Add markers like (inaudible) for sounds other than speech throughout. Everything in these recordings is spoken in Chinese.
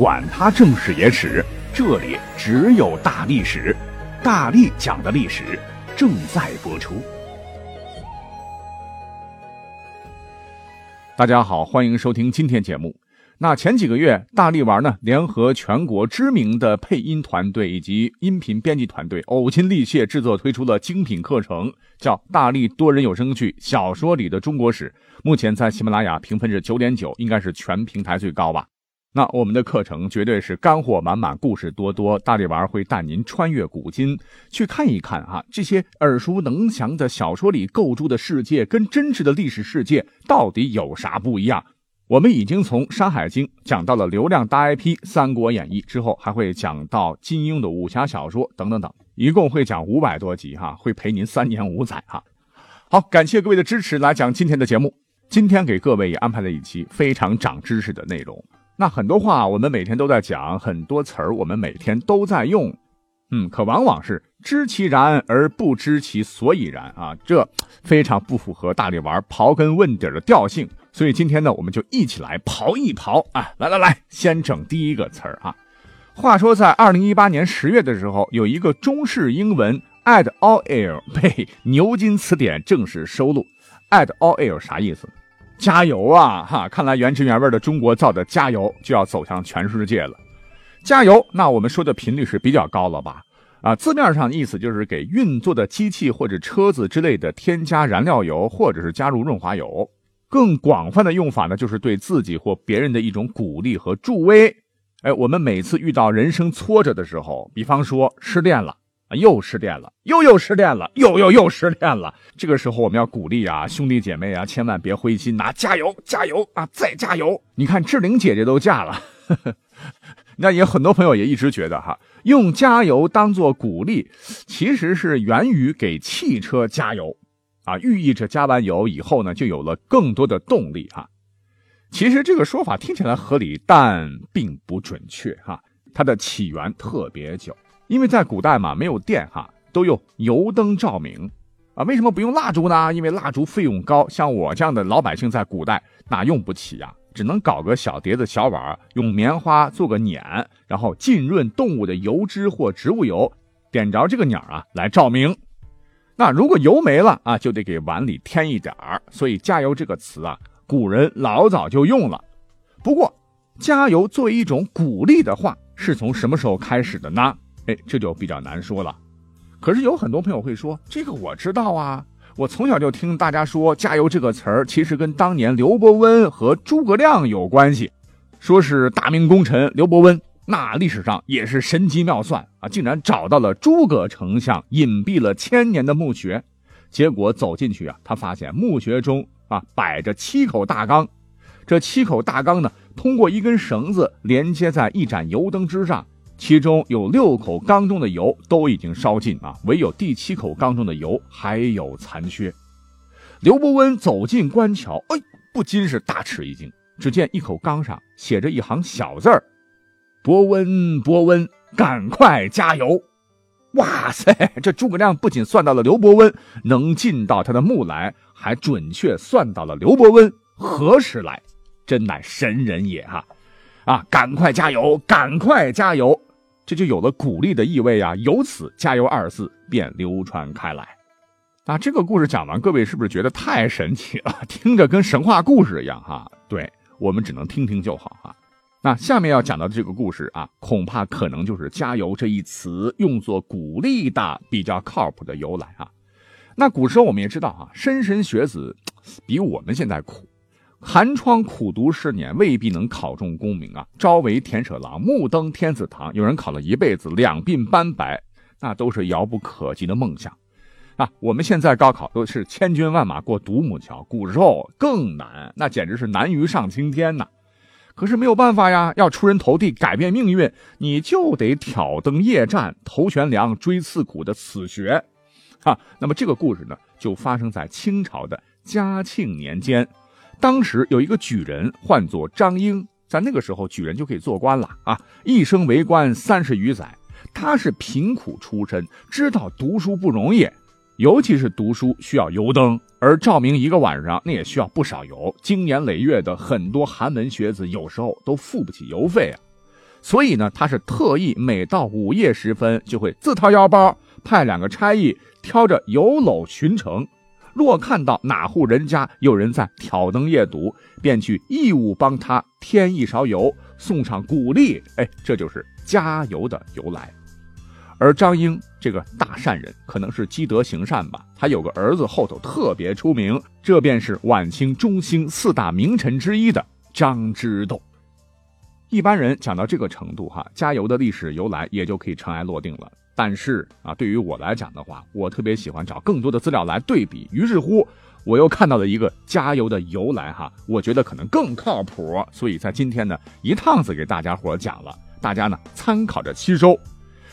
管他正史野史，这里只有大历史，大力讲的历史正在播出。大家好，欢迎收听今天节目。那前几个月，大力丸呢联合全国知名的配音团队以及音频编辑团队，呕心沥血制作推出了精品课程，叫《大力多人有声剧小说里的中国史》。目前在喜马拉雅评分是九点九，应该是全平台最高吧。那我们的课程绝对是干货满满，故事多多。大力丸会带您穿越古今，去看一看啊，这些耳熟能详的小说里构筑的世界，跟真实的历史世界到底有啥不一样？我们已经从《山海经》讲到了流量大 IP《三国演义》，之后还会讲到金庸的武侠小说等等等，一共会讲五百多集哈，会陪您三年五载哈。好，感谢各位的支持，来讲今天的节目。今天给各位也安排了一期非常长知识的内容。那很多话我们每天都在讲，很多词儿我们每天都在用，嗯，可往往是知其然而不知其所以然啊，这非常不符合大力丸刨根问底的调性。所以今天呢，我们就一起来刨一刨啊！来来来，先整第一个词儿啊。话说在二零一八年十月的时候，有一个中式英文 add all air 被牛津词典正式收录。add all air 啥意思？加油啊！哈，看来原汁原味的中国造的加油就要走向全世界了。加油，那我们说的频率是比较高了吧？啊，字面上意思就是给运作的机器或者车子之类的添加燃料油，或者是加入润滑油。更广泛的用法呢，就是对自己或别人的一种鼓励和助威。哎，我们每次遇到人生挫折的时候，比方说失恋了又失恋了，又又失恋了，又又又失恋了。这个时候我们要鼓励啊，兄弟姐妹啊，千万别灰心呐，加油加油啊，再加油！你看志玲姐姐都嫁了，(laughs) 那也很多朋友也一直觉得哈，用加油当做鼓励，其实是源于给汽车加油。啊，寓意着加完油以后呢，就有了更多的动力哈。其实这个说法听起来合理，但并不准确哈。它的起源特别久，因为在古代嘛，没有电哈，都用油灯照明啊。为什么不用蜡烛呢？因为蜡烛费用高，像我这样的老百姓在古代哪用不起呀？只能搞个小碟子、小碗，用棉花做个捻，然后浸润动物的油脂或植物油，点着这个捻啊来照明。那如果油没了啊，就得给碗里添一点儿。所以“加油”这个词啊，古人老早就用了。不过，“加油”作为一种鼓励的话，是从什么时候开始的呢？这就比较难说了。可是有很多朋友会说：“这个我知道啊，我从小就听大家说‘加油’这个词儿，其实跟当年刘伯温和诸葛亮有关系，说是大明功臣刘伯温。”那历史上也是神机妙算啊，竟然找到了诸葛丞相隐蔽了千年的墓穴，结果走进去啊，他发现墓穴中啊摆着七口大缸，这七口大缸呢，通过一根绳子连接在一盏油灯之上，其中有六口缸中的油都已经烧尽啊，唯有第七口缸中的油还有残缺。刘伯温走进官桥，哎，不禁是大吃一惊，只见一口缸上写着一行小字儿。伯温，伯温，赶快加油！哇塞，这诸葛亮不仅算到了刘伯温能进到他的墓来，还准确算到了刘伯温何时来，真乃神人也哈！啊，赶快加油，赶快加油，这就有了鼓励的意味啊！由此“加油”二字便流传开来。啊这个故事讲完，各位是不是觉得太神奇了？(laughs) 听着跟神话故事一样哈？对我们只能听听就好哈。那下面要讲到的这个故事啊，恐怕可能就是“加油”这一词用作鼓励的比较靠谱的由来啊。那古时候我们也知道啊，莘莘学子比我们现在苦，寒窗苦读十年未必能考中功名啊。朝为田舍郎，暮登天子堂，有人考了一辈子两鬓斑白，那都是遥不可及的梦想啊。我们现在高考都是千军万马过独木桥，古时候更难，那简直是难于上青天呐。可是没有办法呀，要出人头地，改变命运，你就得挑灯夜战，头悬梁，锥刺股的死穴，啊。那么这个故事呢，就发生在清朝的嘉庆年间。当时有一个举人，唤作张英，在那个时候，举人就可以做官了啊。一生为官三十余载，他是贫苦出身，知道读书不容易。尤其是读书需要油灯，而照明一个晚上那也需要不少油。经年累月的很多寒门学子有时候都付不起油费啊，所以呢，他是特意每到午夜时分，就会自掏腰包派两个差役挑着油篓巡城。若看到哪户人家有人在挑灯夜读，便去义务帮他添一勺油，送上谷粒。哎，这就是加油的由来。而张英这个大善人，可能是积德行善吧。他有个儿子后头特别出名，这便是晚清中兴四大名臣之一的张之洞。一般人讲到这个程度，哈，加油的历史由来也就可以尘埃落定了。但是啊，对于我来讲的话，我特别喜欢找更多的资料来对比。于是乎，我又看到了一个加油的由来，哈，我觉得可能更靠谱。所以在今天呢，一趟子给大家伙讲了，大家呢参考着吸收。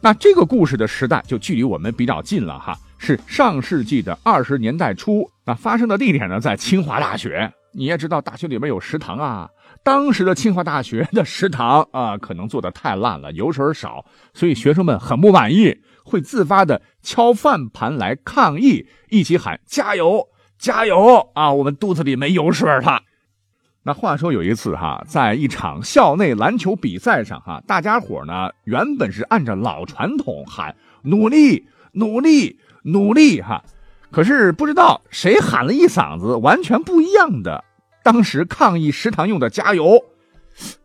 那这个故事的时代就距离我们比较近了，哈，是上世纪的二十年代初。那发生的地点呢，在清华大学。你也知道，大学里面有食堂啊。当时的清华大学的食堂啊，可能做的太烂了，油水少，所以学生们很不满意，会自发的敲饭盘来抗议，一起喊加油加油啊！我们肚子里没油水了。(laughs) 那话说有一次哈，在一场校内篮球比赛上哈，大家伙呢原本是按照老传统喊努力努力努力哈，可是不知道谁喊了一嗓子完全不一样的。当时抗议食堂用的加油，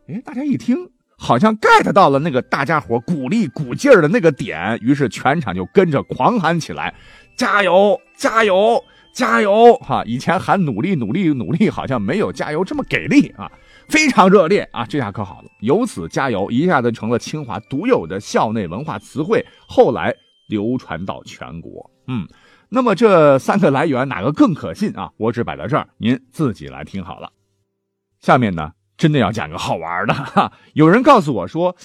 哎，大家一听好像 get 到了那个大家伙鼓励鼓劲儿的那个点，于是全场就跟着狂喊起来：“加油，加油，加油！”哈，以前喊努力，努力，努力，好像没有加油这么给力啊，非常热烈啊，这下可好了，由此加油一下子成了清华独有的校内文化词汇，后来流传到全国。嗯。那么这三个来源哪个更可信啊？我只摆在这儿，您自己来听好了。下面呢，真的要讲个好玩的哈。有人告诉我说，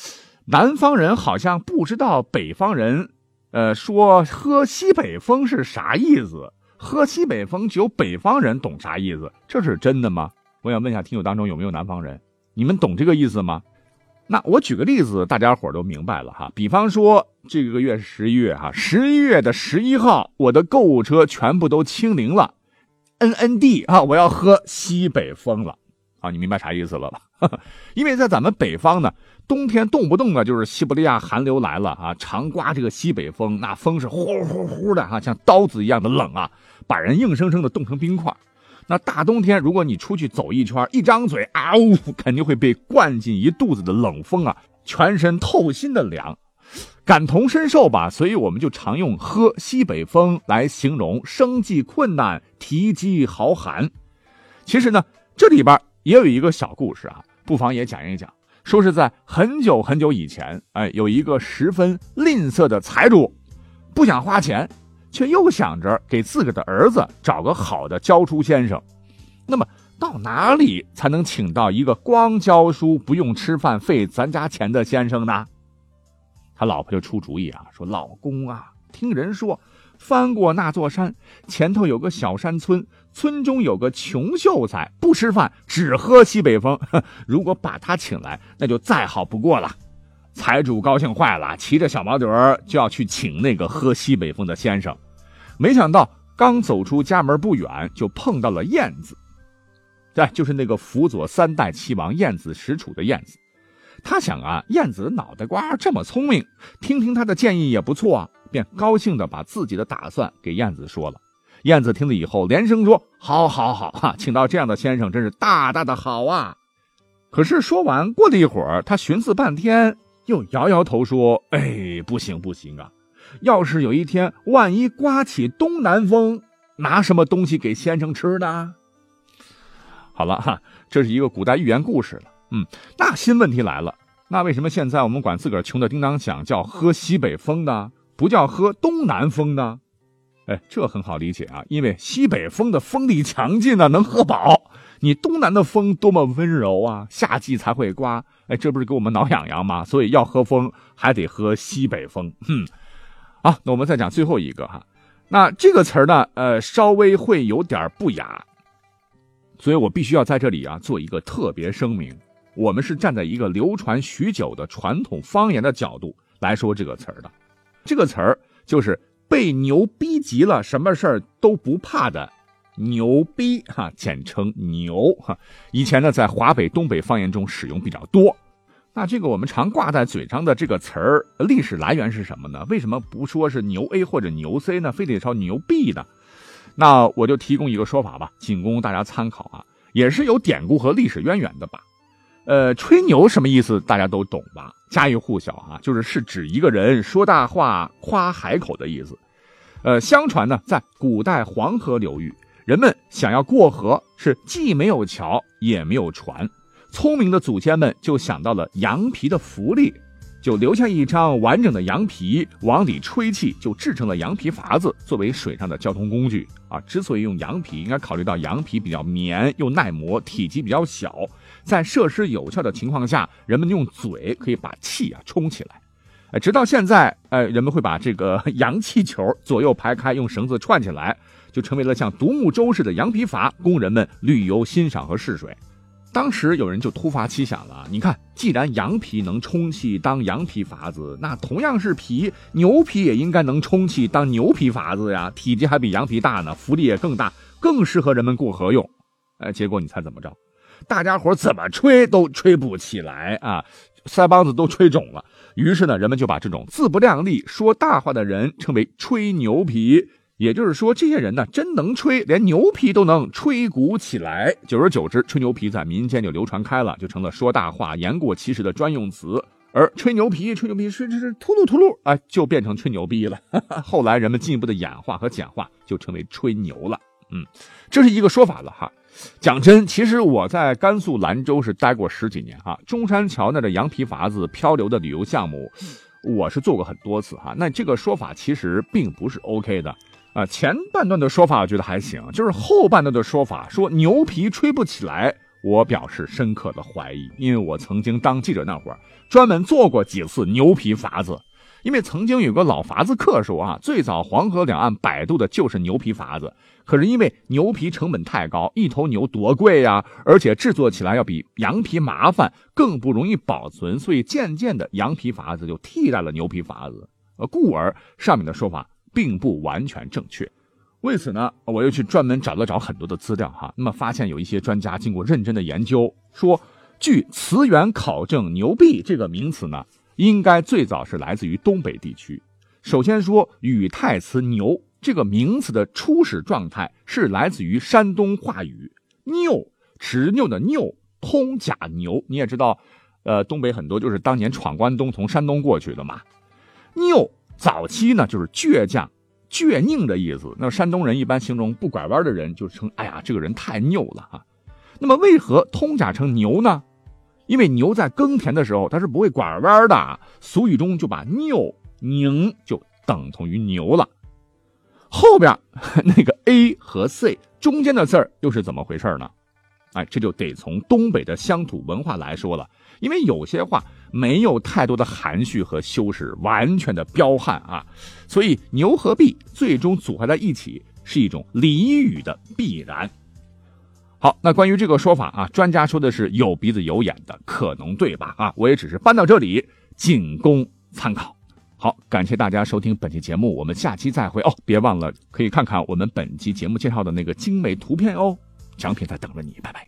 南方人好像不知道北方人，呃，说喝西北风是啥意思？喝西北风只有北方人懂啥意思？这是真的吗？我想问一下听友当中有没有南方人，你们懂这个意思吗？那我举个例子，大家伙都明白了哈。比方说，这个月是十一月哈，十一月的十一号，我的购物车全部都清零了，N N D 啊，我要喝西北风了啊，你明白啥意思了吧？(laughs) 因为在咱们北方呢，冬天动不动啊就是西伯利亚寒流来了啊，常刮这个西北风，那风是呼呼呼的哈，像刀子一样的冷啊，把人硬生生的冻成冰块。那大冬天，如果你出去走一圈，一张嘴啊呜，肯定会被灌进一肚子的冷风啊，全身透心的凉，感同身受吧。所以我们就常用喝西北风来形容生计困难、提饥豪寒。其实呢，这里边也有一个小故事啊，不妨也讲一讲。说是在很久很久以前，哎，有一个十分吝啬的财主，不想花钱。却又想着给自个的儿子找个好的教书先生，那么到哪里才能请到一个光教书不用吃饭费咱家钱的先生呢？他老婆就出主意啊，说：“老公啊，听人说，翻过那座山，前头有个小山村，村中有个穷秀才，不吃饭，只喝西北风。(laughs) 如果把他请来，那就再好不过了。”财主高兴坏了，骑着小毛驴儿就要去请那个喝西北风的先生。没想到刚走出家门不远，就碰到了燕子。对，就是那个辅佐三代齐王燕子使楚的燕子。他想啊，燕子脑袋瓜这么聪明，听听他的建议也不错啊，便高兴的把自己的打算给燕子说了。燕子听了以后，连声说：“好，好，好，哈，请到这样的先生，真是大大的好啊！”可是说完，过了一会儿，他寻思半天。又摇摇头说：“哎，不行不行啊！要是有一天万一刮起东南风，拿什么东西给先生吃呢？”好了哈，这是一个古代寓言故事了。嗯，那新问题来了，那为什么现在我们管自个儿穷的叮当响叫喝西北风呢？不叫喝东南风呢？哎，这很好理解啊，因为西北风的风力强劲呢，能喝饱。你东南的风多么温柔啊，夏季才会刮。哎，这不是给我们挠痒痒吗？所以要喝风，还得喝西北风。哼，好，那我们再讲最后一个哈。那这个词儿呢，呃，稍微会有点不雅，所以我必须要在这里啊做一个特别声明。我们是站在一个流传许久的传统方言的角度来说这个词儿的。这个词儿就是被牛逼急了，什么事儿都不怕的牛逼哈，简称牛哈。以前呢，在华北、东北方言中使用比较多。那这个我们常挂在嘴上的这个词儿，历史来源是什么呢？为什么不说是牛 A 或者牛 C 呢？非得说牛 B 呢？那我就提供一个说法吧，仅供大家参考啊，也是有典故和历史渊源的吧。呃，吹牛什么意思？大家都懂吧？家喻户晓啊，就是是指一个人说大话、夸海口的意思。呃，相传呢，在古代黄河流域，人们想要过河，是既没有桥也没有船，聪明的祖先们就想到了羊皮的福利。就留下一张完整的羊皮，往里吹气，就制成了羊皮筏子，作为水上的交通工具啊。之所以用羊皮，应该考虑到羊皮比较绵又耐磨，体积比较小，在设施有效的情况下，人们用嘴可以把气啊冲起来。哎，直到现在，哎，人们会把这个 (laughs) 羊气球左右排开，用绳子串起来，就成为了像独木舟似的羊皮筏，供人们旅游欣赏和试水。当时有人就突发奇想了，你看，既然羊皮能充气当羊皮筏子，那同样是皮，牛皮也应该能充气当牛皮筏子呀，体积还比羊皮大呢，浮力也更大，更适合人们过河用。哎，结果你猜怎么着？大家伙怎么吹都吹不起来啊，腮帮子都吹肿了。于是呢，人们就把这种自不量力、说大话的人称为吹牛皮。也就是说，这些人呢，真能吹，连牛皮都能吹鼓起来。久而久之，吹牛皮在民间就流传开了，就成了说大话、言过其实的专用词。而吹牛皮、吹牛皮、吹吹吹秃噜秃噜，哎，就变成吹牛逼了。(laughs) 后来人们进一步的演化和简化，就成为吹牛了。嗯，这是一个说法了哈。讲真，其实我在甘肃兰州是待过十几年哈，中山桥那的羊皮筏子漂流的旅游项目，我是做过很多次哈。那这个说法其实并不是 OK 的。啊，前半段的说法我觉得还行，就是后半段的说法说牛皮吹不起来，我表示深刻的怀疑，因为我曾经当记者那会儿，专门做过几次牛皮筏子，因为曾经有个老筏子客说啊，最早黄河两岸摆渡的就是牛皮筏子，可是因为牛皮成本太高，一头牛多贵呀，而且制作起来要比羊皮麻烦，更不容易保存，所以渐渐的羊皮筏子就替代了牛皮筏子，呃，故而上面的说法。并不完全正确，为此呢，我又去专门找了找很多的资料哈。那么发现有一些专家经过认真的研究，说据词源考证，“牛币”这个名词呢，应该最早是来自于东北地区。首先说语态词“牛”这个名词的初始状态是来自于山东话语“拗”，执拗的“拗”，通假牛。你也知道，呃，东北很多就是当年闯关东从山东过去的嘛，拗。早期呢，就是倔强、倔拧的意思。那山东人一般形容不拐弯的人，就称“哎呀，这个人太拗了啊”。那么为何通假成牛呢？因为牛在耕田的时候，它是不会拐弯的。俗语中就把拗、拧就等同于牛了。后边那个 a 和 c 中间的字儿又是怎么回事呢？哎，这就得从东北的乡土文化来说了。因为有些话没有太多的含蓄和修饰，完全的彪悍啊，所以牛和币最终组合在一起是一种俚语的必然。好，那关于这个说法啊，专家说的是有鼻子有眼的，可能对吧？啊，我也只是搬到这里，仅供参考。好，感谢大家收听本期节目，我们下期再会哦。别忘了可以看看我们本期节目介绍的那个精美图片哦，奖品在等着你，拜拜。